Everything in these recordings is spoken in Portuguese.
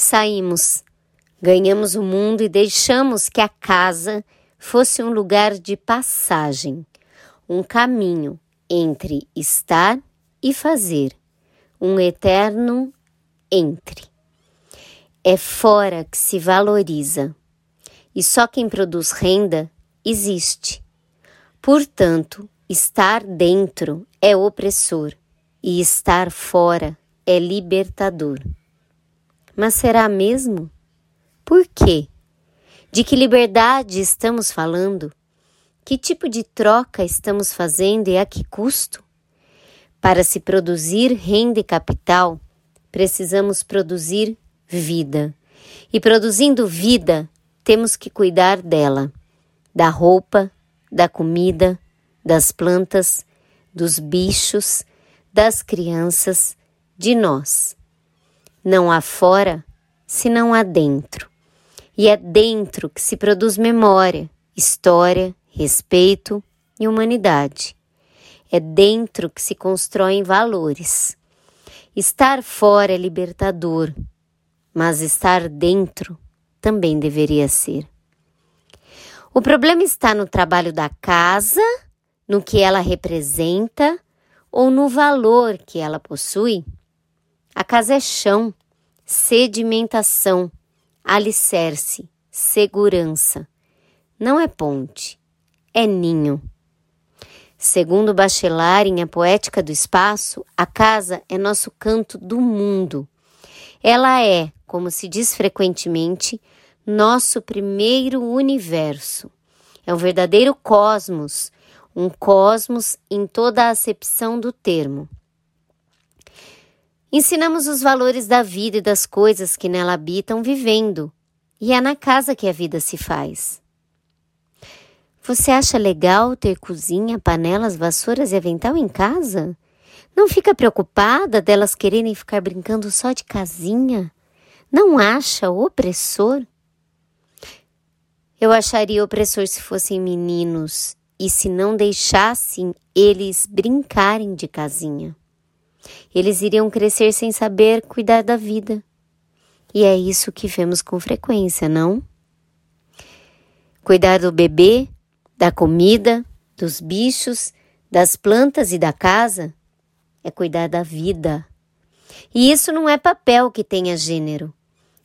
Saímos, ganhamos o mundo e deixamos que a casa fosse um lugar de passagem, um caminho entre estar e fazer, um eterno entre. É fora que se valoriza, e só quem produz renda existe. Portanto, estar dentro é opressor e estar fora é libertador. Mas será mesmo? Por quê? De que liberdade estamos falando? Que tipo de troca estamos fazendo e a que custo? Para se produzir renda e capital, precisamos produzir vida. E produzindo vida, temos que cuidar dela, da roupa, da comida, das plantas, dos bichos, das crianças, de nós. Não há fora, senão há dentro. E é dentro que se produz memória, história, respeito e humanidade. É dentro que se constroem valores. Estar fora é libertador, mas estar dentro também deveria ser. O problema está no trabalho da casa, no que ela representa ou no valor que ela possui? A casa é chão, sedimentação, alicerce, segurança. Não é ponte, é ninho. Segundo Bachelard, em A Poética do Espaço, a casa é nosso canto do mundo. Ela é, como se diz frequentemente, nosso primeiro universo. É um verdadeiro cosmos, um cosmos em toda a acepção do termo. Ensinamos os valores da vida e das coisas que nela habitam vivendo, e é na casa que a vida se faz. Você acha legal ter cozinha, panelas, vassouras e avental em casa? Não fica preocupada delas quererem ficar brincando só de casinha? Não acha opressor? Eu acharia opressor se fossem meninos e se não deixassem eles brincarem de casinha. Eles iriam crescer sem saber cuidar da vida. E é isso que vemos com frequência, não? Cuidar do bebê, da comida, dos bichos, das plantas e da casa é cuidar da vida. E isso não é papel que tenha gênero.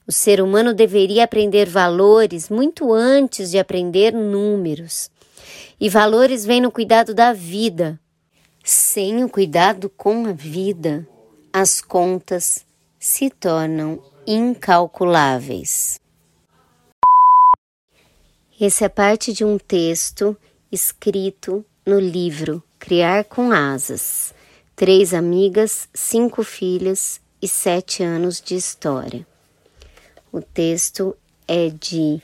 O ser humano deveria aprender valores muito antes de aprender números. E valores vêm no cuidado da vida, sem o cuidado com a vida, as contas se tornam incalculáveis. Esse é parte de um texto escrito no livro Criar com Asas: Três Amigas, Cinco Filhas e Sete Anos de História. O texto é de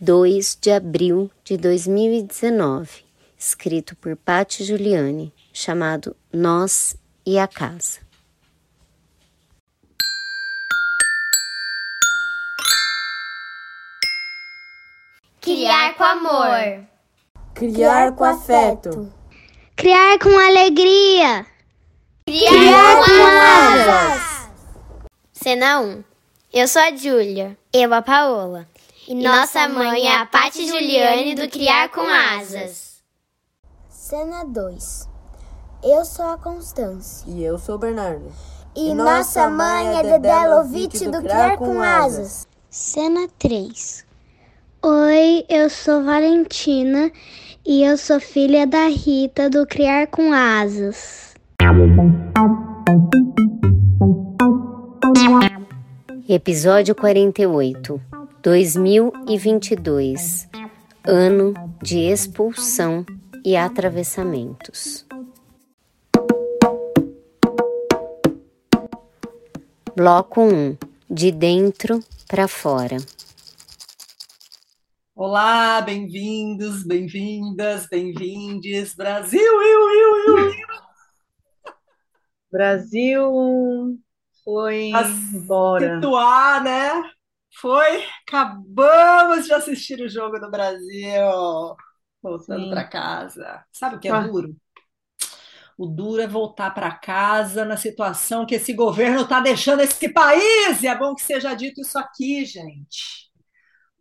2 de abril de 2019, escrito por Patti Giuliani chamado Nós e a Casa. Criar com amor. Criar com afeto. Criar com alegria. Criar, Criar com asas. Cena 1. Eu sou a Júlia. Eu a Paola. E, e nossa mãe é a Patti Juliane do Criar com Asas. Cena 2. Eu sou a Constância. E eu sou o Bernardo. E, e nossa mãe é Dedé Lovitch do Criar com Asas. Cena 3. Oi, eu sou Valentina e eu sou filha da Rita do Criar com Asas. Episódio 48 2022 Ano de expulsão e atravessamentos. Bloco 1 De dentro para fora. Olá, bem-vindos, bem-vindas, bem-vindes, Brasil! Eu, eu, eu, Brasil foi embora. Situar, né? Foi, acabamos de assistir o jogo do Brasil, voltando para casa. Sabe o que é ah. duro? O duro é voltar para casa na situação que esse governo está deixando esse país. E é bom que seja dito isso aqui, gente,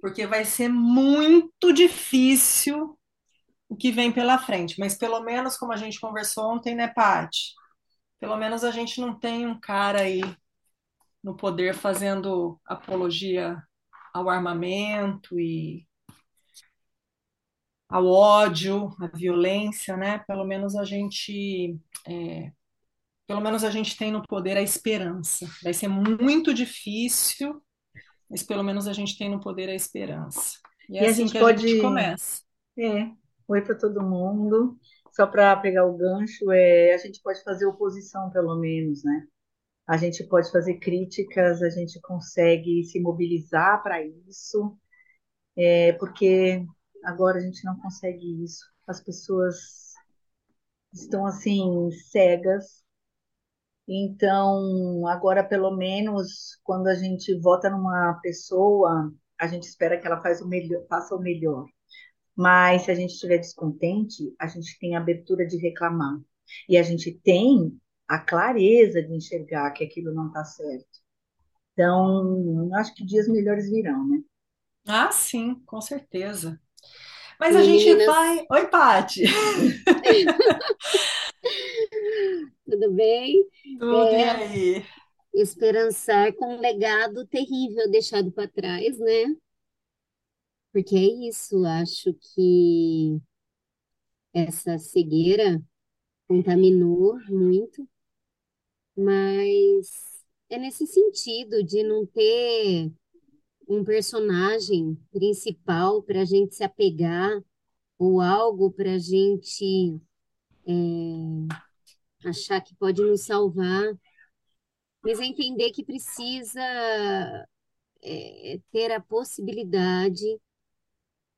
porque vai ser muito difícil o que vem pela frente. Mas pelo menos, como a gente conversou ontem, né, Paty? Pelo menos a gente não tem um cara aí no poder fazendo apologia ao armamento e ao ódio, à violência, né? Pelo menos a gente, é, pelo menos a gente tem no poder a esperança. Vai ser muito difícil, mas pelo menos a gente tem no poder a esperança. E é E a assim gente que a pode. gente começa. É, oi para todo mundo. Só para pegar o gancho, é, a gente pode fazer oposição, pelo menos, né? A gente pode fazer críticas, a gente consegue se mobilizar para isso, é, porque agora a gente não consegue isso. As pessoas estão assim cegas. Então, agora pelo menos quando a gente vota numa pessoa, a gente espera que ela faz o melhor, faça o melhor. Mas se a gente estiver descontente, a gente tem a abertura de reclamar. E a gente tem a clareza de enxergar que aquilo não está certo. Então, acho que dias melhores virão, né? Ah, sim, com certeza. Mas a gente vai. Oi, Paty. tudo bem? Tudo e É, aí? esperançar com um legado terrível deixado para trás, né? Porque é isso, acho que essa cegueira contaminou muito, mas é nesse sentido de não ter um personagem principal para a gente se apegar ou algo para a gente é, achar que pode nos salvar, mas é entender que precisa é, ter a possibilidade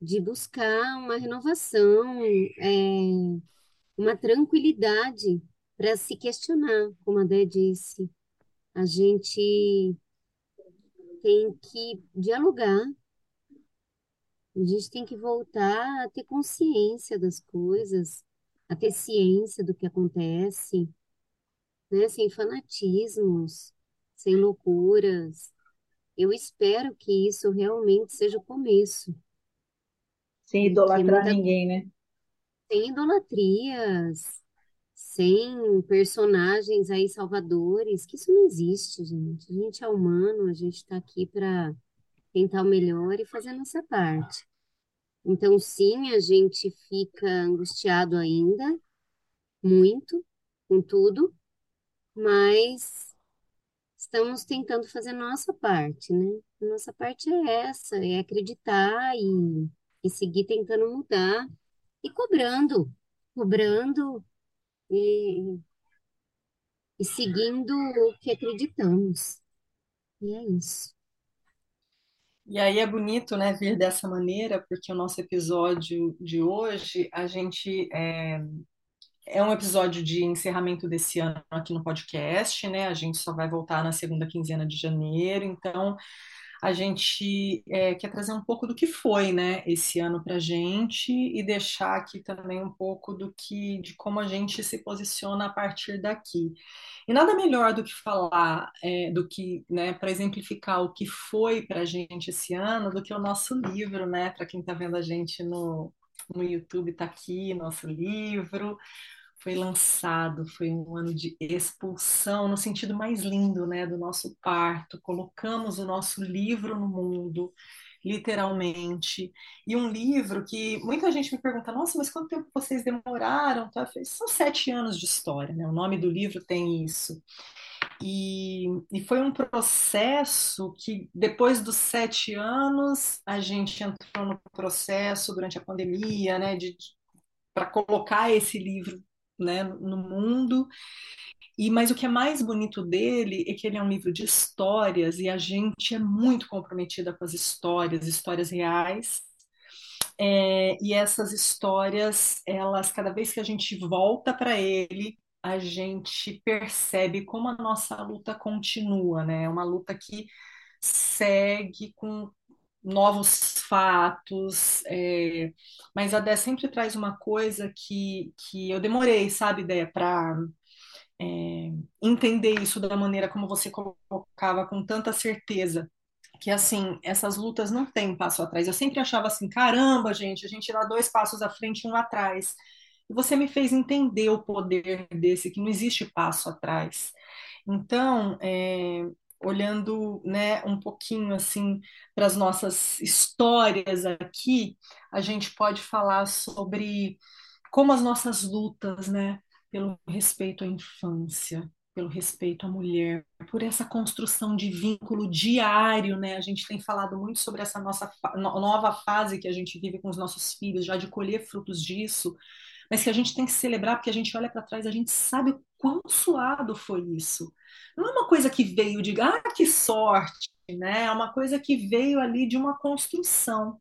de buscar uma renovação, é, uma tranquilidade para se questionar, como a Dé disse. A gente tem que dialogar, a gente tem que voltar a ter consciência das coisas, a ter ciência do que acontece, né? Sem fanatismos, sem loucuras. Eu espero que isso realmente seja o começo, Sem idolatrar muita ninguém, né? sem idolatrias, sem personagens aí salvadores, que isso não existe, gente. A gente é humano, a gente está aqui para tentar o melhor e fazer a nossa parte. Então, sim, a gente fica angustiado ainda, muito, com tudo, mas estamos tentando fazer nossa parte, né? A nossa parte é essa, é acreditar e, e seguir tentando mudar e cobrando, cobrando e, e seguindo o que acreditamos. E é isso. E aí é bonito, né, vir dessa maneira, porque o nosso episódio de hoje, a gente é, é um episódio de encerramento desse ano aqui no podcast, né? A gente só vai voltar na segunda quinzena de janeiro, então a gente é, quer trazer um pouco do que foi, né, esse ano para a gente e deixar aqui também um pouco do que, de como a gente se posiciona a partir daqui. E nada melhor do que falar, é, do que, né, para exemplificar o que foi para a gente esse ano, do que o nosso livro, né, para quem está vendo a gente no, no YouTube, está aqui, nosso livro foi lançado, foi um ano de expulsão, no sentido mais lindo, né, do nosso parto. Colocamos o nosso livro no mundo, literalmente. E um livro que muita gente me pergunta: nossa, mas quanto tempo vocês demoraram? São sete anos de história, né? O nome do livro tem isso. E, e foi um processo que, depois dos sete anos, a gente entrou no processo durante a pandemia, né, de, para colocar esse livro né, no mundo. E mas o que é mais bonito dele é que ele é um livro de histórias e a gente é muito comprometida com as histórias, histórias reais. É, e essas histórias, elas cada vez que a gente volta para ele, a gente percebe como a nossa luta continua, né? É uma luta que segue com novos fatos, é, mas a Dé sempre traz uma coisa que, que eu demorei, sabe, Dé, para é, entender isso da maneira como você colocava com tanta certeza. Que assim, essas lutas não têm passo atrás. Eu sempre achava assim, caramba, gente, a gente dá dois passos à frente e um atrás. E você me fez entender o poder desse, que não existe passo atrás. Então, é, olhando né, um pouquinho assim para as nossas histórias aqui, a gente pode falar sobre como as nossas lutas, né, pelo respeito à infância, pelo respeito à mulher, por essa construção de vínculo diário, né? A gente tem falado muito sobre essa nossa nova fase que a gente vive com os nossos filhos, já de colher frutos disso, mas que a gente tem que celebrar porque a gente olha para trás, a gente sabe o quão suado foi isso. Não é uma coisa que veio de, ah, que sorte, né? É uma coisa que veio ali de uma construção.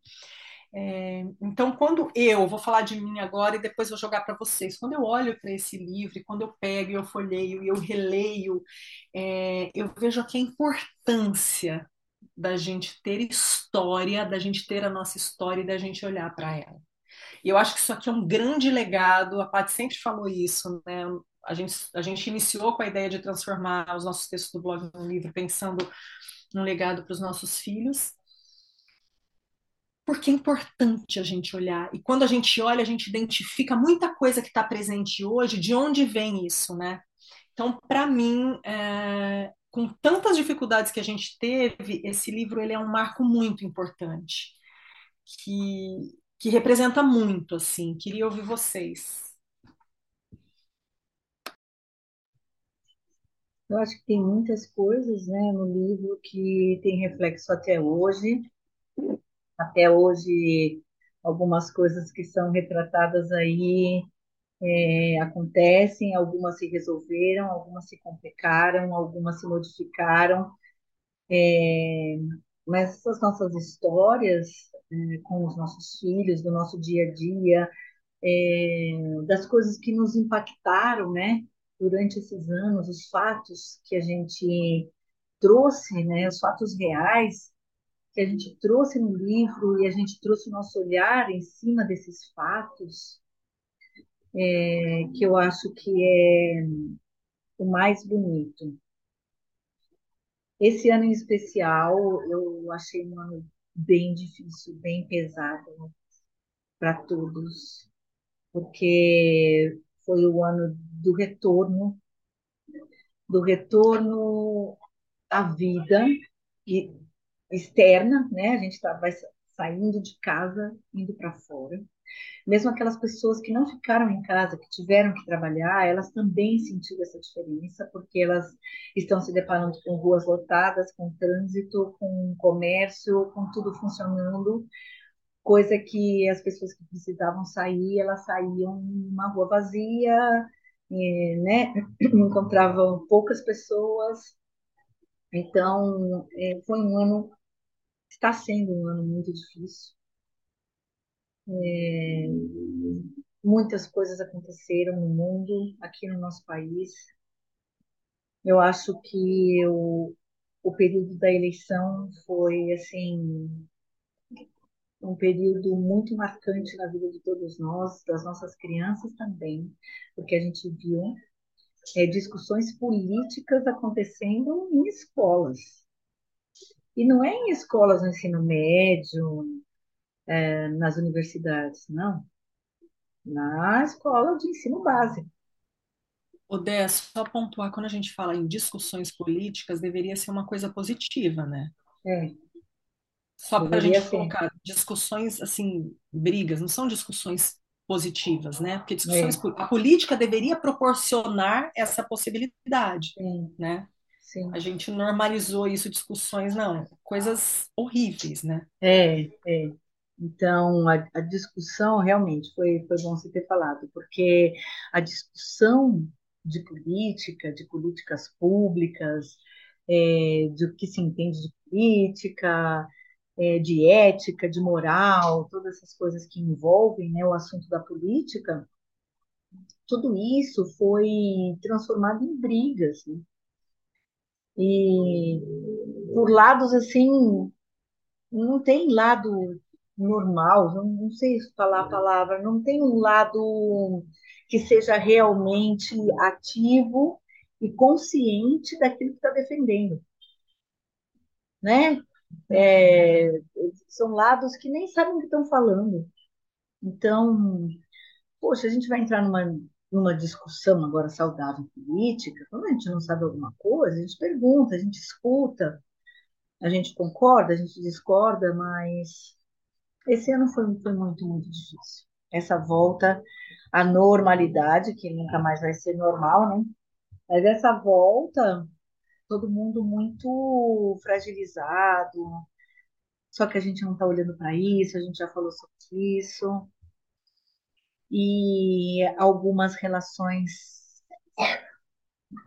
É, então, quando eu vou falar de mim agora e depois vou jogar para vocês, quando eu olho para esse livro, quando eu pego e eu folheio e eu releio, é, eu vejo aqui a importância da gente ter história, da gente ter a nossa história e da gente olhar para ela. E eu acho que isso aqui é um grande legado, a Paty sempre falou isso, né? A gente, a gente iniciou com a ideia de transformar os nossos textos do blog num livro, pensando num legado para os nossos filhos, porque é importante a gente olhar. E quando a gente olha, a gente identifica muita coisa que está presente hoje, de onde vem isso, né? Então, para mim, é, com tantas dificuldades que a gente teve, esse livro ele é um marco muito importante, que que representa muito, assim. Queria ouvir vocês. Eu acho que tem muitas coisas, né, no livro que tem reflexo até hoje. Até hoje, algumas coisas que são retratadas aí é, acontecem, algumas se resolveram, algumas se complicaram, algumas se modificaram. É, mas essas nossas histórias é, com os nossos filhos, do nosso dia a dia, é, das coisas que nos impactaram, né, durante esses anos, os fatos que a gente trouxe, né, os fatos reais que a gente trouxe no livro e a gente trouxe o nosso olhar em cima desses fatos, é, que eu acho que é o mais bonito. Esse ano em especial, eu achei um ano bem difícil, bem pesado para todos, porque foi o ano do retorno, do retorno à vida e externa, né? A gente está vai saindo de casa, indo para fora. Mesmo aquelas pessoas que não ficaram em casa, que tiveram que trabalhar, elas também sentiram essa diferença, porque elas estão se deparando com ruas lotadas, com trânsito, com comércio, com tudo funcionando, coisa que as pessoas que precisavam sair, elas saíam numa rua vazia, e, né, encontravam poucas pessoas. Então, é, foi um ano, está sendo um ano muito difícil. É, muitas coisas aconteceram no mundo, aqui no nosso país. Eu acho que o, o período da eleição foi assim um período muito marcante na vida de todos nós, das nossas crianças também, porque a gente viu é, discussões políticas acontecendo em escolas. E não é em escolas no ensino médio, é, nas universidades, não. Na escola de ensino básico. Odé, só pontuar, quando a gente fala em discussões políticas, deveria ser uma coisa positiva, né? É. Só para a gente ser. colocar discussões, assim, brigas, não são discussões positivas, né? Porque discussões, é. a política deveria proporcionar essa possibilidade, Sim. né? Sim. A gente normalizou isso, discussões, não, coisas horríveis, né? É, é. Então, a, a, discussão realmente foi, foi bom você ter falado, porque a discussão de política, de políticas públicas, é, de o que se entende de política, é, de ética, de moral, todas essas coisas que envolvem né, o assunto da política, tudo isso foi transformado em brigas. Né? E por lados assim não tem lado normal, não, não sei falar a palavra, não tem um lado que seja realmente ativo e consciente daquilo que está defendendo, né? É, são lados que nem sabem o que estão falando. Então, poxa, a gente vai entrar numa, numa discussão agora saudável política, quando a gente não sabe alguma coisa, a gente pergunta, a gente escuta, a gente concorda, a gente discorda, mas esse ano foi, foi muito, muito difícil. Essa volta à normalidade, que nunca mais vai ser normal, né? Mas essa volta, todo mundo muito fragilizado, só que a gente não está olhando para isso, a gente já falou sobre isso. E algumas relações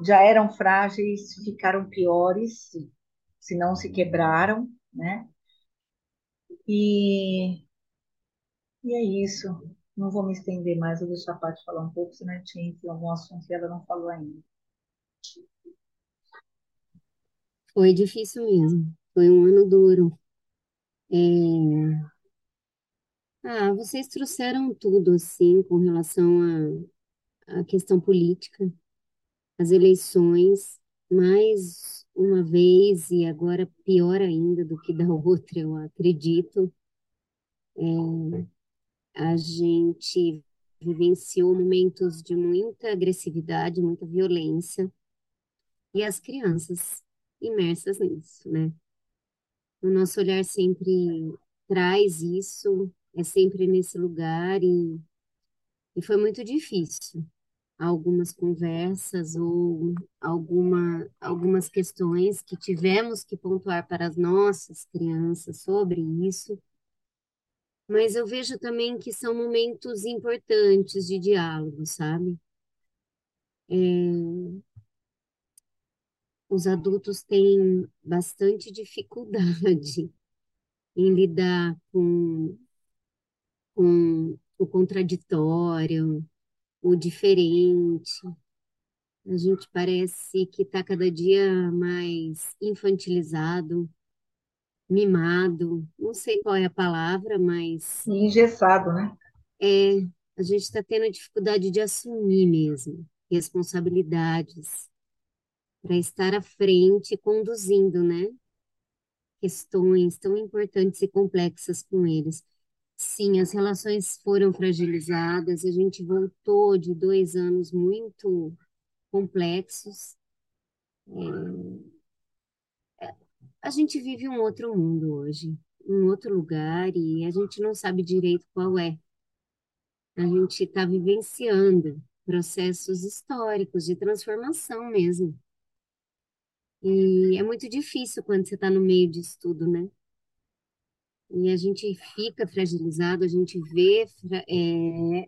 já eram frágeis, ficaram piores, se não se quebraram, né? E, e é isso. Não vou me estender mais, vou deixar a Paty falar um pouco, senão a gente algum assunto que ela não falou ainda. Foi difícil mesmo. Foi um ano duro. É... Ah, vocês trouxeram tudo, assim, com relação à, questão política, as eleições, mais uma vez, e agora pior ainda do que da outra, eu acredito. É, a gente vivenciou momentos de muita agressividade, muita violência, e as crianças imersas nisso, né? O nosso olhar sempre traz isso, é sempre nesse lugar, e, e foi muito difícil. Algumas conversas ou alguma, algumas questões que tivemos que pontuar para as nossas crianças sobre isso, mas eu vejo também que são momentos importantes de diálogo, sabe? É, os adultos têm bastante dificuldade em lidar com, com o contraditório, o diferente. A gente parece que está cada dia mais infantilizado, mimado, não sei qual é a palavra, mas engessado, né? é, a gente está tendo dificuldade de assumir mesmo responsabilidades para estar à frente, conduzindo, né? Questões tão importantes e complexas com eles. Sim, as relações foram fragilizadas, a gente voltou de dois anos muito complexos. É, a gente vive um outro mundo hoje, um outro lugar, e a gente não sabe direito qual é. A gente está vivenciando processos históricos de transformação mesmo. E é muito difícil quando você está no meio disso tudo, né? E a gente fica fragilizado, a gente vê é,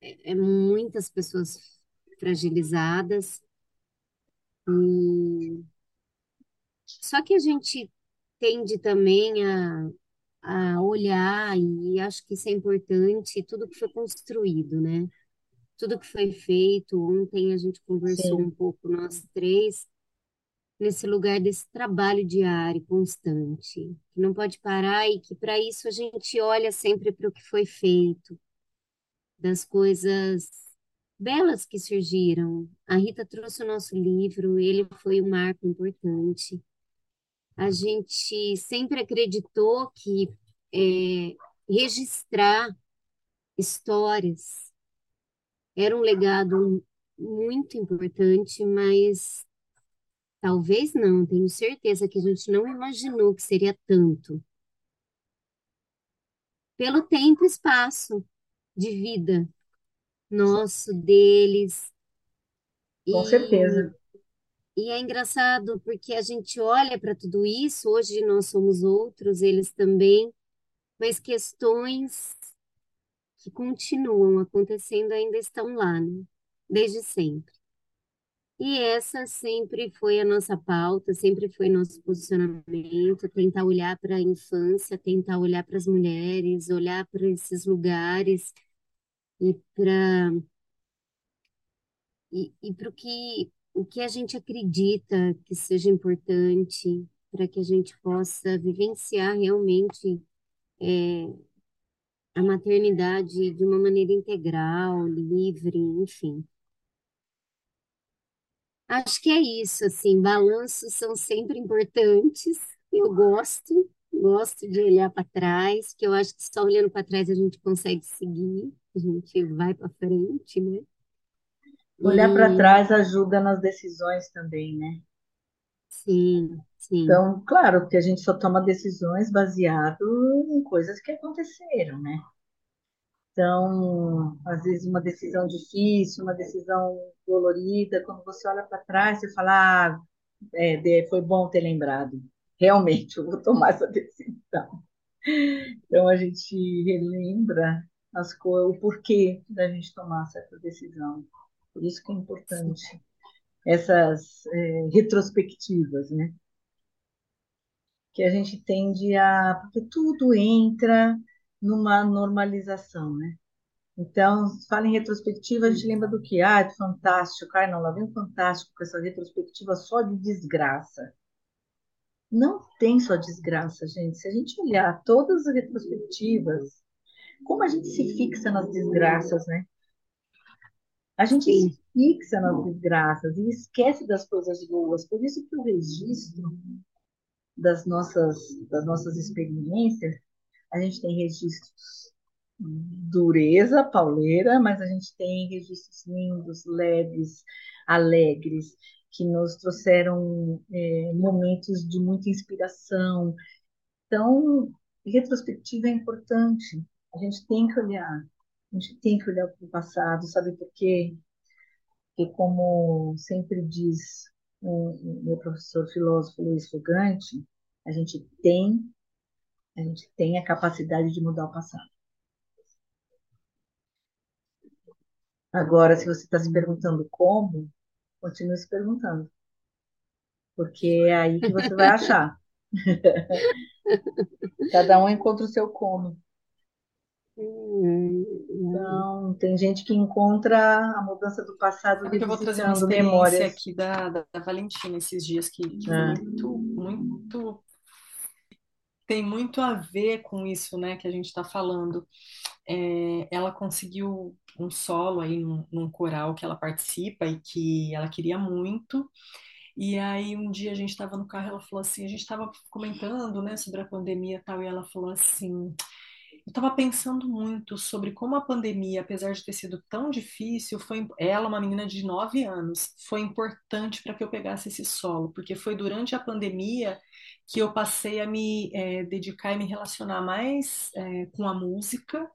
é, é muitas pessoas fragilizadas. E... Só que a gente tende também a, a olhar, e acho que isso é importante, tudo que foi construído, né? Tudo que foi feito. Ontem a gente conversou Sim, um pouco, nós três, nesse lugar desse trabalho diário, constante, que não pode parar e que para isso a gente olha sempre para o que foi feito, das coisas belas que surgiram. A Rita trouxe o nosso livro, ele foi um marco importante. A gente sempre acreditou que é, registrar histórias era um legado muito importante, mas talvez não, tenho certeza que a gente não imaginou que seria tanto. Pelo tempo e espaço de vida nosso, deles. com E, certeza. e é engraçado porque a gente olha para tudo isso, hoje nós somos outros, eles também, mas questões que continuam acontecendo ainda estão lá, né? Desde sempre. E essa sempre foi a nossa pauta, sempre foi nosso posicionamento, tentar olhar para a infância, tentar olhar para as mulheres, olhar para esses lugares e para e, e para o que o que a gente acredita que seja importante para que a gente possa vivenciar realmente é, a maternidade de uma maneira integral, livre, enfim. Acho que é isso, assim, balanços são sempre importantes. Eu gosto, gosto de olhar para trás, que eu acho que só olhando para trás a gente consegue seguir, a gente vai para frente, né? Olhar para trás ajuda nas decisões também, né? Sim, sim. Então, claro que a gente só toma decisões baseado em coisas que aconteceram, né? Então, às vezes uma decisão difícil, uma decisão dolorida, quando você olha para trás, você fala, ah, é, foi bom ter lembrado. Realmente, eu vou tomar essa decisão. Então, a gente relembra as coisas, o porquê da gente tomar certa decisão. Por isso que é importante essas é, retrospectivas, né? Que a gente tende a. Porque tudo entra numa normalização, né? Então, fala em retrospectiva, a gente lembra do que? Ah, de fantástico. Ai, não, lá vem um fantástico com essa retrospectiva só de desgraça. Não tem só desgraça, gente. Se a gente olhar todas as retrospectivas, como a gente se fixa nas desgraças, né? A gente Sim. se fixa nas desgraças e esquece das coisas boas. Por isso que o registro das nossas, das nossas experiências, a gente tem registros dureza pauleira, mas a gente tem registros lindos, leves, alegres, que nos trouxeram é, momentos de muita inspiração. Então, retrospectiva é importante. A gente tem que olhar a gente tem que olhar para o passado, sabe por quê? Porque, como sempre diz o meu professor filósofo Luiz Fugante, a gente tem, a gente tem a capacidade de mudar o passado. Agora, se você está se perguntando como, continue se perguntando. Porque é aí que você vai achar. Cada um encontra o seu como. Então, tem gente que encontra a mudança do passado eu vou trazer uma revisitando experiência memórias. aqui da, da, Valentina esses dias que, que É. muito, muito, tem muito a ver com isso, né, que a gente está falando. É, ela conseguiu um solo aí num, num coral que ela participa e que ela queria muito. E aí um dia a gente estava no carro, ela falou assim, a gente estava comentando, né, sobre a pandemia e tal, e ela falou assim, eu estava pensando muito sobre como a pandemia, apesar de ter sido tão difícil, foi ela, uma menina de 9 anos, foi importante para que eu pegasse esse solo, porque foi durante a pandemia que eu passei a me eh, dedicar e me relacionar mais eh, com a música.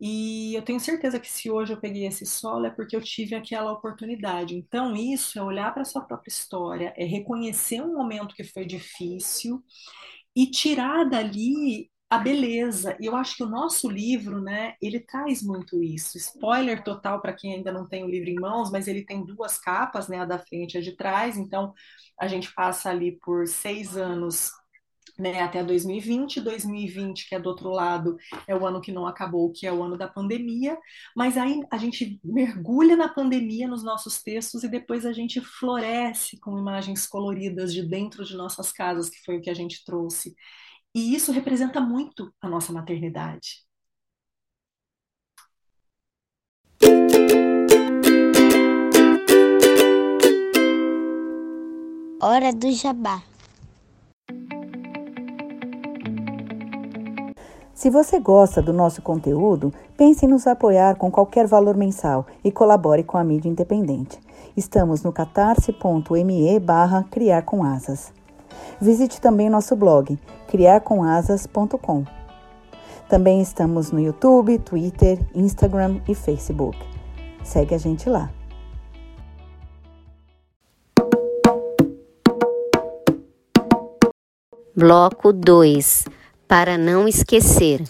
E eu tenho certeza que se hoje eu peguei esse solo é porque eu tive aquela oportunidade. Então, isso é olhar para a sua própria história, é reconhecer um momento que foi difícil e tirar dali a beleza. E eu acho que o nosso livro, né, ele traz muito isso. Spoiler total para quem ainda não tem o livro em mãos, mas ele tem duas capas, né, a da frente e a de trás. Então, a gente passa ali por seis anos. Né, até 2020, 2020, que é do outro lado, é o ano que não acabou, que é o ano da pandemia, mas aí a gente mergulha na pandemia nos nossos textos e depois a gente floresce com imagens coloridas de dentro de nossas casas, que foi o que a gente trouxe. E isso representa muito a nossa maternidade. Hora do jabá. Se você gosta do nosso conteúdo, pense em nos apoiar com qualquer valor mensal e colabore com a mídia independente. Estamos no catarse.me barra criar com asas. Visite também nosso blog, criarcomasas.com. Também estamos no YouTube, Twitter, Instagram e Facebook. Segue a gente lá. Bloco 2 Para não esquecer.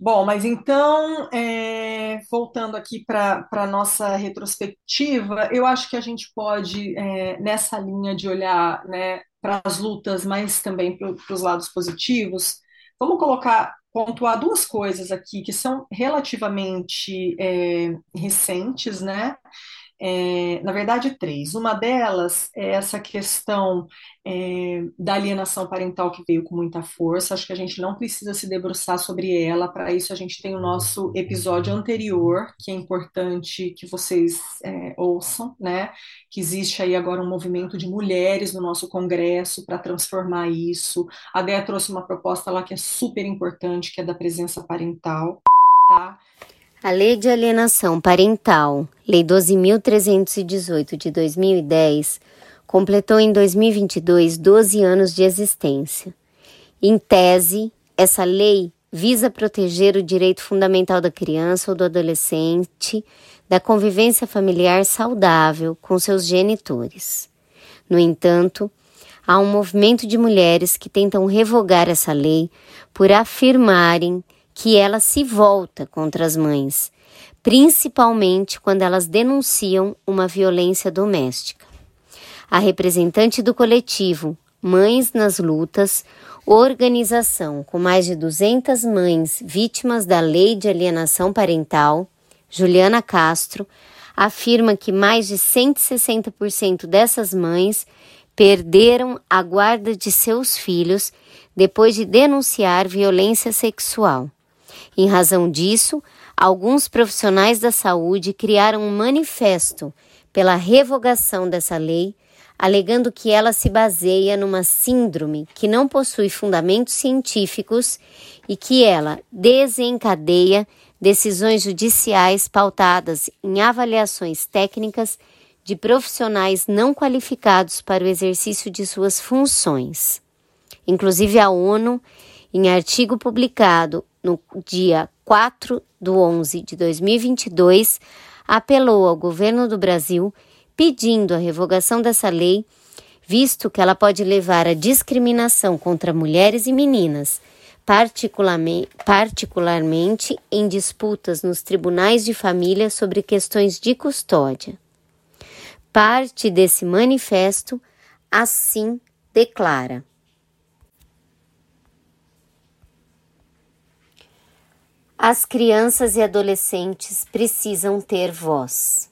Bom, mas então, é, voltando aqui para a nossa retrospectiva, eu acho que a gente pode, é, nessa linha de olhar né, para as lutas, mas também para os lados positivos, vamos colocar, pontuar duas coisas aqui que são relativamente é, recentes, né? É, na verdade, três. Uma delas é essa questão é, da alienação parental que veio com muita força. Acho que a gente não precisa se debruçar sobre ela. Para isso, a gente tem o nosso episódio anterior, que é importante que vocês é, ouçam, né? Que existe aí agora um movimento de mulheres no nosso Congresso para transformar isso. A Dea trouxe uma proposta lá que é super importante, que é da presença parental, tá? A Lei de Alienação Parental, Lei 12.318 de 2010, completou em 2022 12 anos de existência. Em tese, essa lei visa proteger o direito fundamental da criança ou do adolescente da convivência familiar saudável com seus genitores. No entanto, há um movimento de mulheres que tentam revogar essa lei por afirmarem que ela se volta contra as mães, principalmente quando elas denunciam uma violência doméstica. A representante do coletivo Mães nas Lutas, organização com mais de 200 mães vítimas da lei de alienação parental, Juliana Castro, afirma que mais de 160% dessas mães perderam a guarda de seus filhos depois de denunciar violência sexual. Em razão disso, alguns profissionais da saúde criaram um manifesto pela revogação dessa lei, alegando que ela se baseia numa síndrome que não possui fundamentos científicos e que ela desencadeia decisões judiciais pautadas em avaliações técnicas de profissionais não qualificados para o exercício de suas funções. Inclusive, a ONU, em artigo publicado no dia 4 de 11 de 2022, apelou ao governo do Brasil pedindo a revogação dessa lei, visto que ela pode levar à discriminação contra mulheres e meninas, particularmente, em disputas nos tribunais de família sobre questões de custódia. Parte desse manifesto assim declara. As crianças e adolescentes precisam ter voz.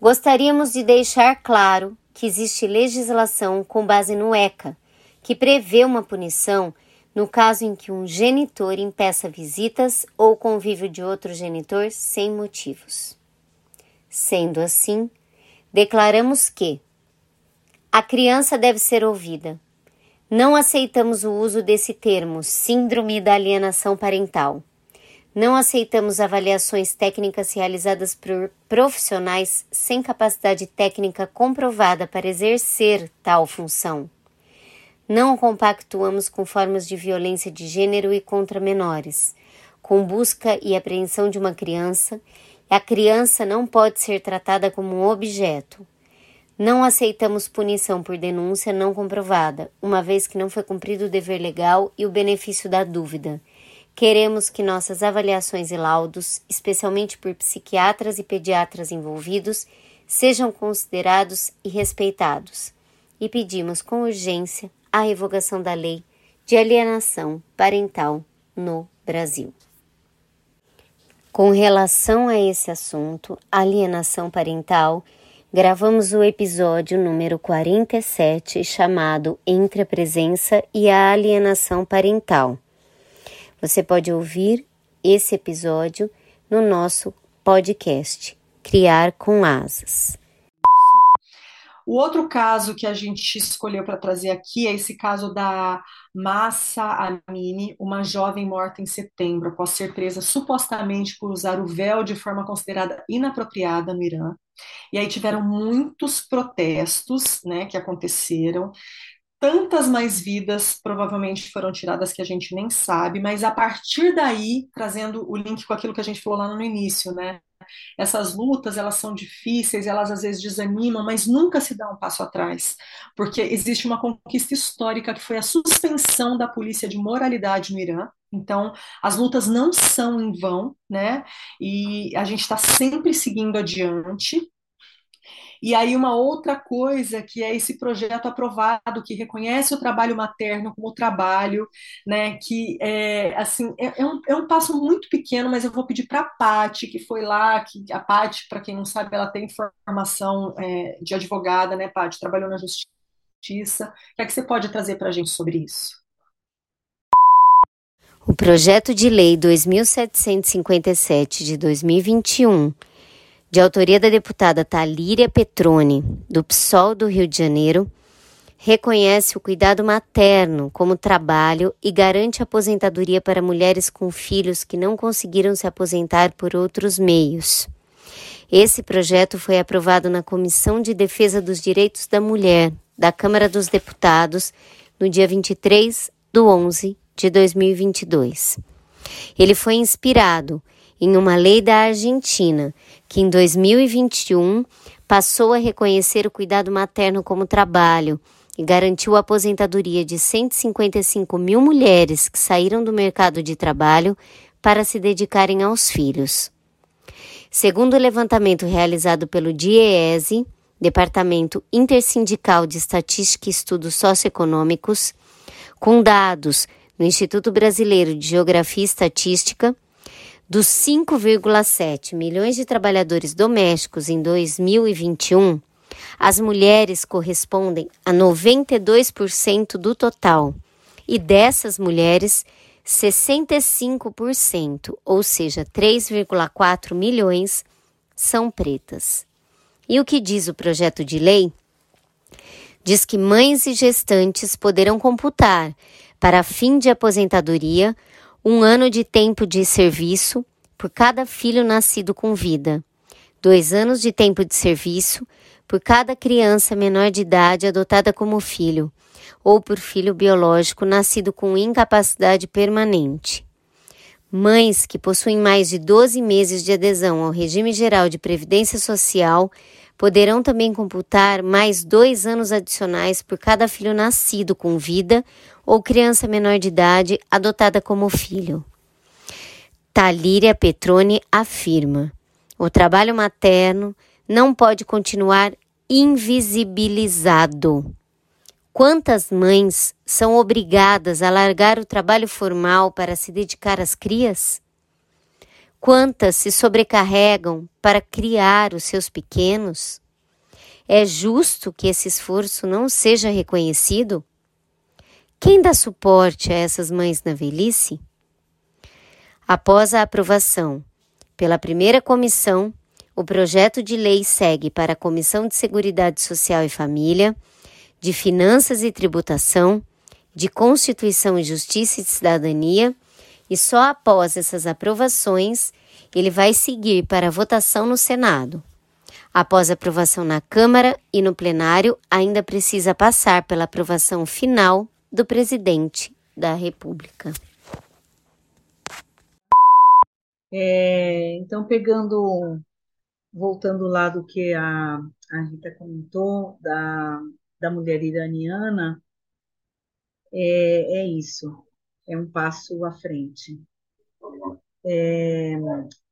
Gostaríamos de deixar claro que existe legislação com base no ECA, que prevê uma punição no caso em que um genitor impeça visitas ou convívio de outro genitor sem motivos. Sendo assim, declaramos que a criança deve ser ouvida. Não aceitamos o uso desse termo, síndrome da alienação parental não aceitamos avaliações técnicas realizadas por profissionais sem capacidade técnica comprovada para exercer tal função. Não compactuamos com formas de violência de gênero e contra menores, com busca e apreensão de uma criança. A criança não pode ser tratada como um objeto. Não aceitamos punição por denúncia não comprovada, uma vez que não foi cumprido o dever legal e o benefício da dúvida Queremos que nossas avaliações e laudos, especialmente por psiquiatras e pediatras envolvidos, sejam considerados e respeitados. E pedimos com urgência a revogação da lei de alienação parental no Brasil. Com relação a esse assunto, alienação parental, gravamos o episódio número 47 chamado Entre a Presença e a Alienação Parental. Você pode ouvir esse episódio no nosso podcast Criar com Asas. O outro caso que a gente escolheu para trazer aqui é esse caso da Massa Amini, uma jovem morta em setembro após ser presa supostamente por usar o véu de forma considerada inapropriada no Irã. E aí tiveram muitos protestos, né, que aconteceram tantas mais vidas provavelmente foram tiradas que a gente nem sabe, mas a partir daí, trazendo o link com aquilo que a gente falou lá no início, né? Essas lutas, elas são difíceis, elas às vezes desanimam, mas nunca se dá um passo atrás, porque existe uma conquista histórica que foi a suspensão da polícia de moralidade no Irã. Então, as lutas não são em vão, né? E a gente está sempre seguindo adiante. E aí uma outra coisa que é esse projeto aprovado que reconhece o trabalho materno como trabalho, né? Que é assim é, é um, é um passo muito pequeno, mas eu vou pedir para a Pati, que foi lá, que a Pati, para quem não sabe, ela tem formação é, de advogada, né, Pati? Trabalhou na justiça. O que é que você pode trazer para a gente sobre isso? O projeto de lei 2757 de 2021 de autoria da deputada Talíria Petroni, do PSOL do Rio de Janeiro, reconhece o cuidado materno como trabalho e garante aposentadoria para mulheres com filhos que não conseguiram se aposentar por outros meios. Esse projeto foi aprovado na Comissão de Defesa dos Direitos da Mulher da Câmara dos Deputados no dia 23 do 11 de 2022. Ele foi inspirado em uma lei da Argentina, que em 2021 passou a reconhecer o cuidado materno como trabalho e garantiu a aposentadoria de 155 mil mulheres que saíram do mercado de trabalho para se dedicarem aos filhos. Segundo o levantamento realizado pelo DIEESE, Departamento Intersindical de Estatística e Estudos Socioeconômicos, com dados no Instituto Brasileiro de Geografia e Estatística, dos 5,7 milhões de trabalhadores domésticos em 2021, as mulheres correspondem a 92% do total, e dessas mulheres, 65%, ou seja, 3,4 milhões, são pretas. E o que diz o projeto de lei? Diz que mães e gestantes poderão computar, para fim de aposentadoria, um ano de tempo de serviço por cada filho nascido com vida, dois anos de tempo de serviço por cada criança menor de idade adotada como filho, ou por filho biológico nascido com incapacidade permanente. Mães que possuem mais de 12 meses de adesão ao regime geral de previdência social poderão também computar mais dois anos adicionais por cada filho nascido com vida ou criança menor de idade adotada como filho. Talíria Petroni afirma: o trabalho materno não pode continuar invisibilizado. Quantas mães são obrigadas a largar o trabalho formal para se dedicar às crias? Quantas se sobrecarregam para criar os seus pequenos? É justo que esse esforço não seja reconhecido? Quem dá suporte a essas mães na velhice? Após a aprovação pela primeira comissão, o projeto de lei segue para a Comissão de Seguridade Social e Família, de Finanças e Tributação, de Constituição e Justiça e Cidadania, e só após essas aprovações ele vai seguir para a votação no Senado. Após aprovação na Câmara e no plenário, ainda precisa passar pela aprovação final do presidente da República. É, então, pegando, voltando lá do que a, a Rita comentou, da, da mulher iraniana, é, é isso, é um passo à frente. É,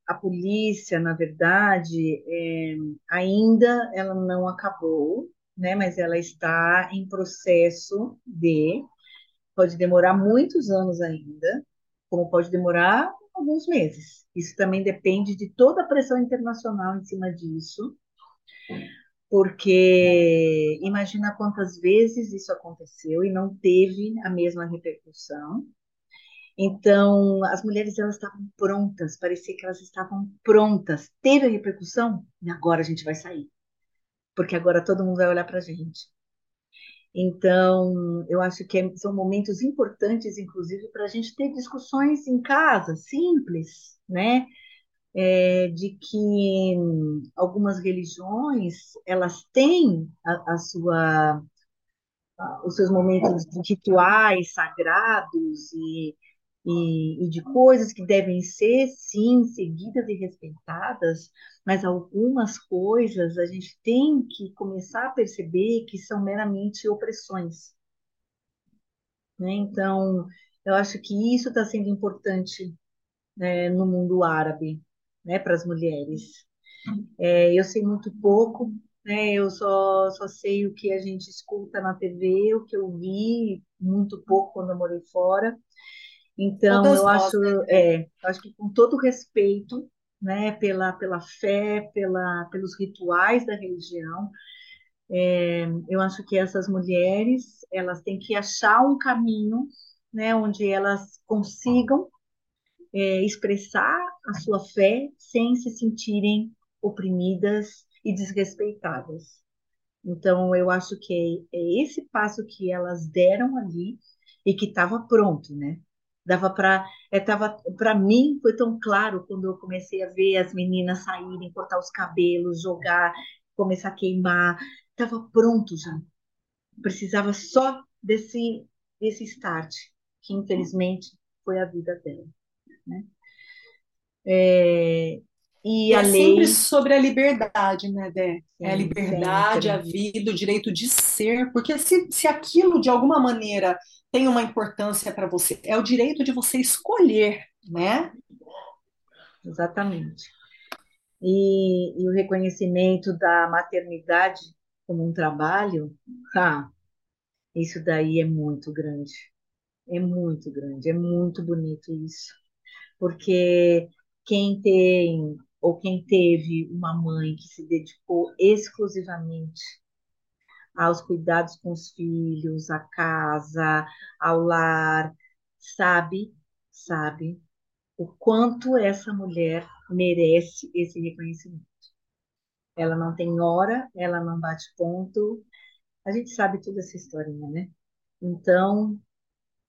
a polícia, na verdade, é, ainda ela não acabou, né, mas ela está em processo de, pode demorar muitos anos ainda, como pode demorar alguns meses. Isso também depende de toda a pressão internacional em cima disso, porque imagina quantas vezes isso aconteceu e não teve a mesma repercussão. Então, as mulheres elas estavam prontas, parecia que elas estavam prontas. Teve a repercussão e agora a gente vai sair porque agora todo mundo vai olhar para a gente. Então, eu acho que é, são momentos importantes, inclusive, para a gente ter discussões em casa, simples, né? É, de que algumas religiões elas têm a, a sua, a, os seus momentos rituais sagrados e e, e de coisas que devem ser, sim, seguidas e respeitadas, mas algumas coisas a gente tem que começar a perceber que são meramente opressões. Né? Então, eu acho que isso está sendo importante né, no mundo árabe, né, para as mulheres. É, eu sei muito pouco, né? Eu só, só sei o que a gente escuta na TV, o que eu vi muito pouco quando eu morei fora. Então, eu nós, acho, né? é, acho que com todo respeito, né, pela, pela fé, pela, pelos rituais da religião, é, eu acho que essas mulheres, elas têm que achar um caminho, né, onde elas consigam é, expressar a sua fé sem se sentirem oprimidas e desrespeitadas. Então, eu acho que é, é esse passo que elas deram ali e que estava pronto, né? Dava para, é, tava para mim foi tão claro quando eu comecei a ver as meninas saírem, cortar os cabelos, jogar, começar a queimar, estava pronto já. Precisava só desse desse start, que infelizmente foi a vida dela, né? É, e E a é lei, sempre sobre a liberdade, né, Dé? É a liberdade, a sempre. vida, o direito de ser, porque se, se aquilo de alguma maneira tem uma importância para você, é o direito de você escolher, né? Exatamente. E, e o reconhecimento da maternidade como um trabalho, ah, isso daí é muito grande. É muito grande, é muito bonito isso. Porque quem tem ou quem teve uma mãe que se dedicou exclusivamente aos cuidados com os filhos, à casa, ao lar, sabe, sabe o quanto essa mulher merece esse reconhecimento. Ela não tem hora, ela não bate ponto. A gente sabe toda essa historinha, né? Então,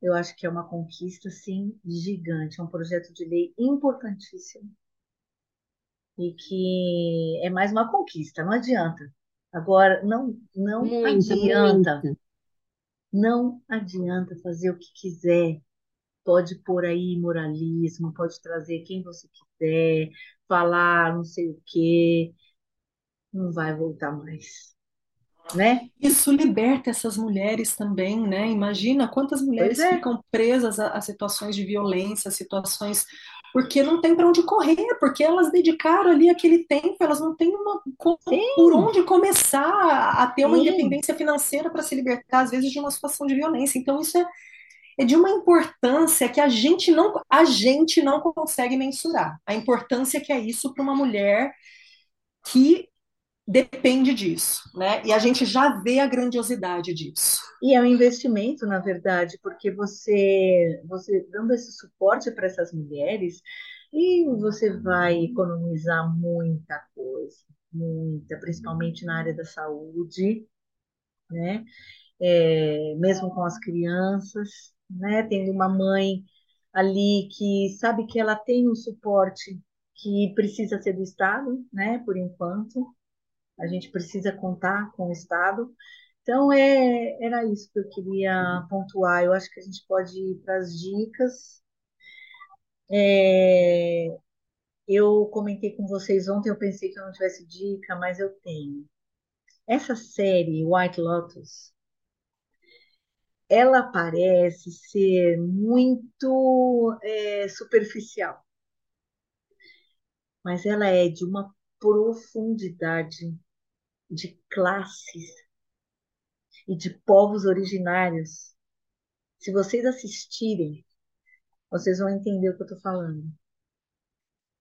eu acho que é uma conquista, sim, gigante. É um projeto de lei importantíssimo e que é mais uma conquista, não adianta. Agora, não, não Muita, adianta, muita. não adianta fazer o que quiser. Pode pôr aí moralismo, pode trazer quem você quiser, falar não sei o quê, não vai voltar mais, né? Isso liberta essas mulheres também, né? Imagina quantas mulheres é, ficam presas a, a situações de violência, situações porque não tem para onde correr, porque elas dedicaram ali aquele tempo, elas não têm uma, por onde começar a ter uma sim. independência financeira para se libertar, às vezes, de uma situação de violência. Então, isso é, é de uma importância que a gente não, a gente não consegue mensurar. A importância que é isso para uma mulher que depende disso, né? E a gente já vê a grandiosidade disso. E é um investimento, na verdade, porque você, você dando esse suporte para essas mulheres, e você vai economizar muita coisa, muita, principalmente na área da saúde, né? É, mesmo com as crianças, né? Tendo uma mãe ali que sabe que ela tem um suporte que precisa ser do Estado, né? Por enquanto, a gente precisa contar com o Estado. Então, é, era isso que eu queria pontuar. Eu acho que a gente pode ir para as dicas. É, eu comentei com vocês ontem, eu pensei que eu não tivesse dica, mas eu tenho. Essa série, White Lotus, ela parece ser muito é, superficial, mas ela é de uma profundidade de classes e de povos originários. Se vocês assistirem, vocês vão entender o que eu estou falando.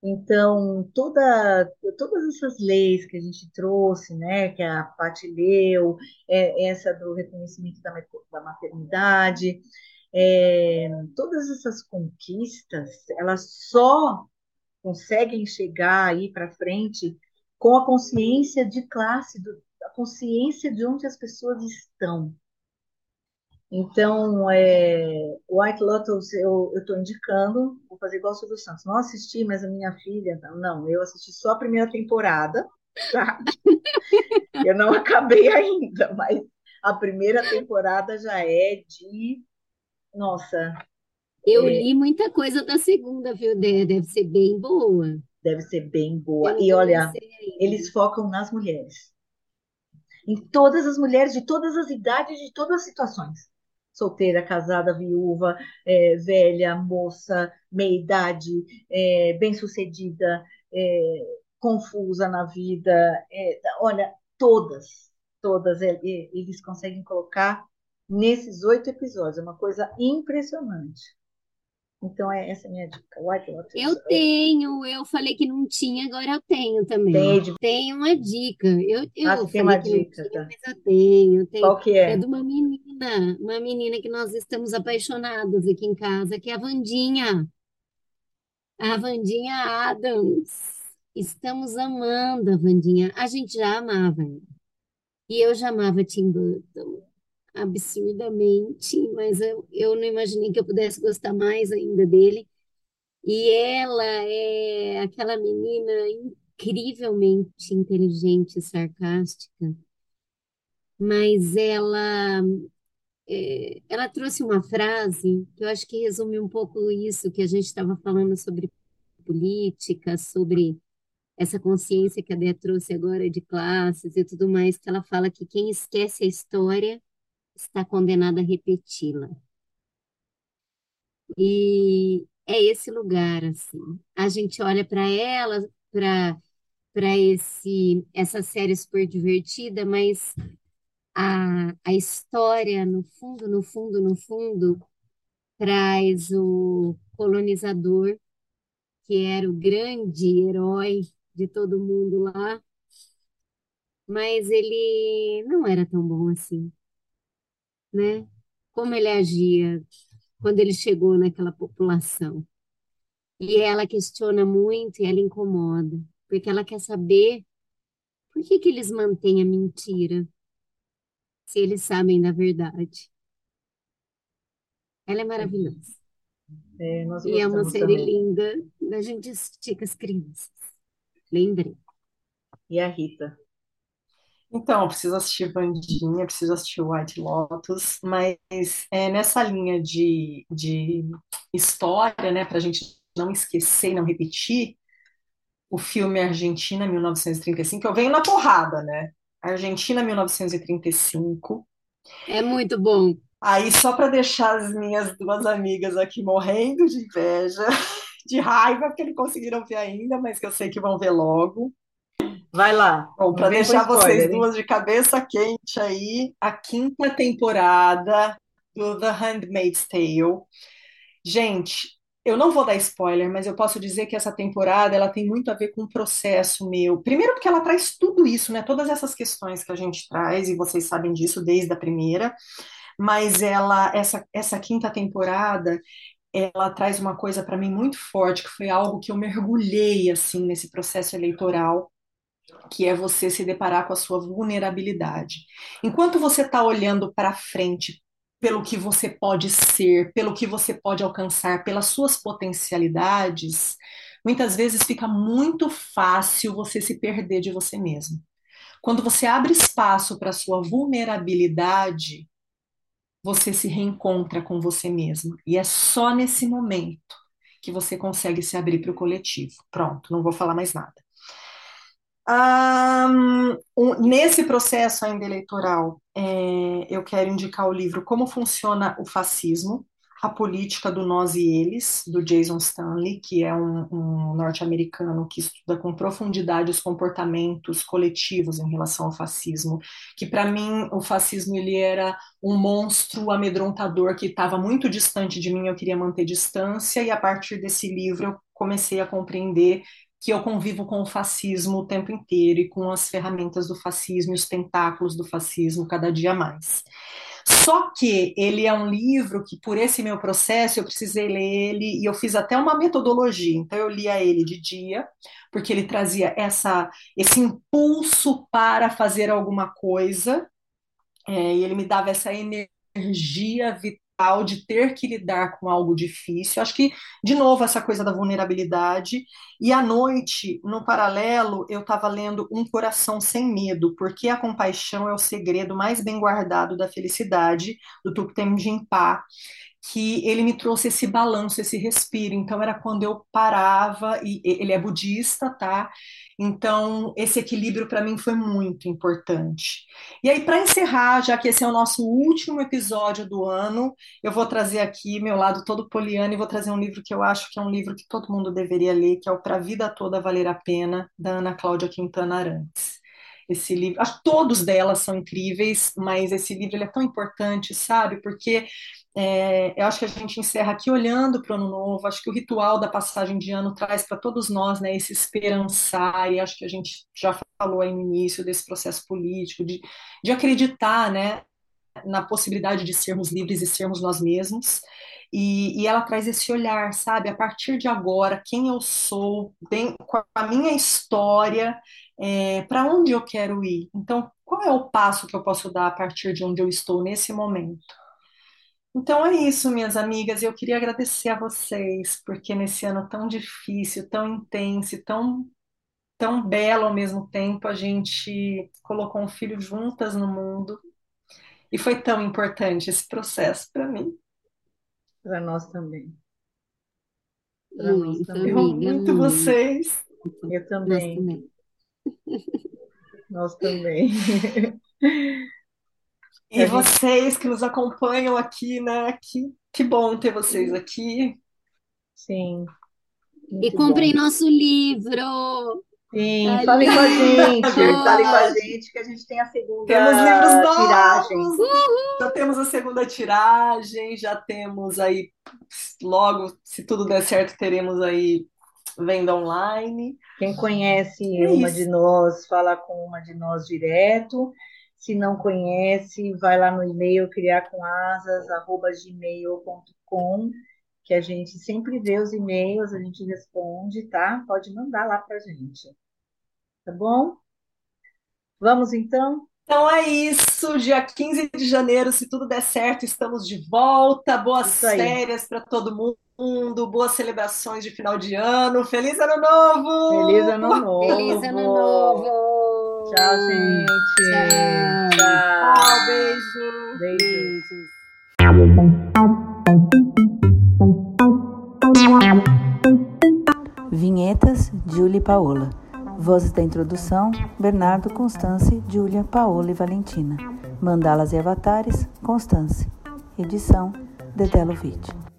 Então, toda, todas essas leis que a gente trouxe, né, que a Paty leu, é, essa do reconhecimento da, da maternidade, é, todas essas conquistas, elas só conseguem chegar aí para frente com a consciência de classe, do, a consciência de onde as pessoas estão. Então, é, White Lotus eu estou indicando, vou fazer igual o Silvio Santos. Não assisti, mas a minha filha, não, não, eu assisti só a primeira temporada, tá? Eu não acabei ainda, mas a primeira temporada já é de, nossa, Eu é, li muita coisa da segunda, viu, Dé? Deve ser bem boa. deve ser bem Eu boa. não E olha, eles focam nas mulheres, em todas as mulheres, de todas as idades, de todas as situações. Solteira, casada, viúva, é, velha, moça, meia-idade, é, bem-sucedida, é, confusa na vida. é, olha, todas, todas eles conseguem colocar nesses oito episódios. É uma coisa impressionante. Então, é essa é a minha dica. White Lotus. Eu tenho, eu falei que não tinha, agora eu tenho também. Tem, uma dica. Eu, eu ah, tem uma dica, tinha, tá. mas eu tenho, tenho. Qual que é? É de uma menina, uma menina que nós estamos apaixonados aqui em casa, que é a Vandinha. A Vandinha Adams. Estamos amando a Vandinha. A gente já amava. E eu já amava Tim Burton absurdamente, mas eu, eu não imaginei que eu pudesse gostar mais ainda dele. E ela é aquela menina incrivelmente inteligente e sarcástica, mas ela é, ela trouxe uma frase que eu acho que resume um pouco isso que a gente estava falando sobre política, sobre essa consciência que a Dé trouxe agora de classes e tudo mais, que ela fala que quem esquece a história está condenada a repeti-la. E é esse lugar, assim. A gente olha para ela, para para esse essa série super divertida, mas a, a história, no fundo, no fundo, no fundo, traz o colonizador, que era o grande herói de todo mundo lá, mas ele não era tão bom assim né? Como ele agia quando ele chegou naquela população. E ela questiona muito e ela incomoda, porque ela quer saber por que que eles mantêm a mentira, se eles sabem da verdade. Ela é maravilhosa. É, E é uma série também. linda, a gente estica as crianças. Lembrei. E a Rita? Então, eu preciso assistir Vandinha, preciso assistir White Lotus, mas é nessa linha de, de história, né, para a gente não esquecer e não repetir, o filme Argentina 1935, eu venho na porrada, né? Argentina 1935. É muito bom. Aí, só para deixar as minhas duas amigas aqui morrendo de inveja, de raiva, porque não conseguiram ver ainda, mas que eu sei que vão ver logo. Vai lá. Bom, para deixar vocês spoiler, hein? duas de cabeça quente aí, a quinta temporada do The Handmaid's Tale. Gente, eu não vou dar spoiler, mas eu posso dizer que essa temporada ela tem muito a ver com um processo meu. Primeiro porque ela traz tudo isso, né? Todas essas questões que a gente traz, e vocês sabem disso desde a primeira, mas ela, essa, essa quinta temporada, ela traz uma coisa para mim muito forte, que foi algo que eu mergulhei assim nesse processo eleitoral que é você se deparar com a sua vulnerabilidade. Enquanto você está olhando para frente pelo que você pode ser, pelo que você pode alcançar, pelas suas potencialidades, muitas vezes fica muito fácil você se perder de você mesmo. Quando você abre espaço para a sua vulnerabilidade, você se reencontra com você mesmo. E é só nesse momento que você consegue se abrir para o coletivo. Pronto, não vou falar mais nada. Um, nesse processo ainda eleitoral, é, eu quero indicar o livro Como Funciona o Fascismo, a Política do Nós e Eles, do Jason Stanley, que é um, um norte-americano que estuda com profundidade os comportamentos coletivos em relação ao fascismo, que para mim o fascismo ele era um monstro amedrontador que estava muito distante de mim, eu queria manter distância, e a partir desse livro eu comecei a compreender que eu convivo com o fascismo o tempo inteiro e com as ferramentas do fascismo e os tentáculos do fascismo cada dia mais. Só que ele é um livro que, por esse meu processo, eu precisei ler ele e eu fiz até uma metodologia. Então, eu lia ele de dia, porque ele trazia essa, esse impulso para fazer alguma coisa, é, e ele me dava essa energia de ter que lidar com algo difícil. Acho que, de novo, essa coisa da vulnerabilidade. E à noite, no paralelo, eu estava lendo Um Coração Sem Medo, porque a compaixão é o segredo mais bem guardado da felicidade, do Thupten Jinpa, que ele me trouxe esse balanço, esse respiro. Então, era quando eu parava, e ele é budista, tá? Então, esse equilíbrio para mim foi muito importante. E aí, para encerrar, já que esse é o nosso último episódio do ano, eu vou trazer aqui meu lado todo poliano e vou trazer um livro que eu acho que é um livro que todo mundo deveria ler, que é o Pra Vida Toda Valer a Pena, da Ana Cláudia Quintana Arantes. esse livro. Todos delas são incríveis, mas esse livro ele é tão importante, sabe? Porque é, eu acho que a gente encerra aqui olhando para o ano novo. Acho que o ritual da passagem de ano traz para todos nós né, esse esperançar, e acho que a gente já falou aí no início desse processo político, de, de acreditar né, na possibilidade de sermos livres e sermos nós mesmos. E, e, ela traz esse olhar, sabe? A partir de agora, quem eu sou, bem, com a minha história, é, para onde eu quero ir. Então, qual é o passo que eu posso dar a partir de onde eu estou nesse momento? Então é isso, minhas amigas. Eu queria agradecer a vocês, porque nesse ano tão difícil, tão intenso, tão, tão belo ao mesmo tempo, a gente colocou um filho juntas no mundo. E foi tão importante esse processo para mim. Para nós também. Para nós também. Eu amo muito vocês. Eu também. Nós também. E vocês que nos acompanham aqui, né? Que, que bom ter vocês aqui. Sim. E comprem bom. nosso livro. Sim, é falem com a gente, falem com a gente que a gente tem a segunda temos livros tiragem. Uhum. Já temos a segunda tiragem, já temos aí, logo, se tudo der certo, teremos aí venda online. Quem conhece é uma isso. de nós, fala com uma de nós direto. Se não conhece, vai lá no e-mail criarcomasas@gmail.com, que a gente sempre vê os e-mails, a gente responde, tá? Pode mandar lá pra gente. Tá bom? Vamos então? Então é isso, dia 15 de janeiro, se tudo der certo, estamos de volta. Boas férias para todo mundo mundo, boas celebrações de final de ano. Feliz ano novo! Feliz ano novo! Feliz ano novo! Tchau, gente! Tchau! Tchau, beijo! Beijos! Vinhetas, Julie e Paola. Vozes da introdução, Bernardo, Constance, Júlia, Paola e Valentina. Mandalas e avatares, Constance. Edição, Dedelo Vídeo.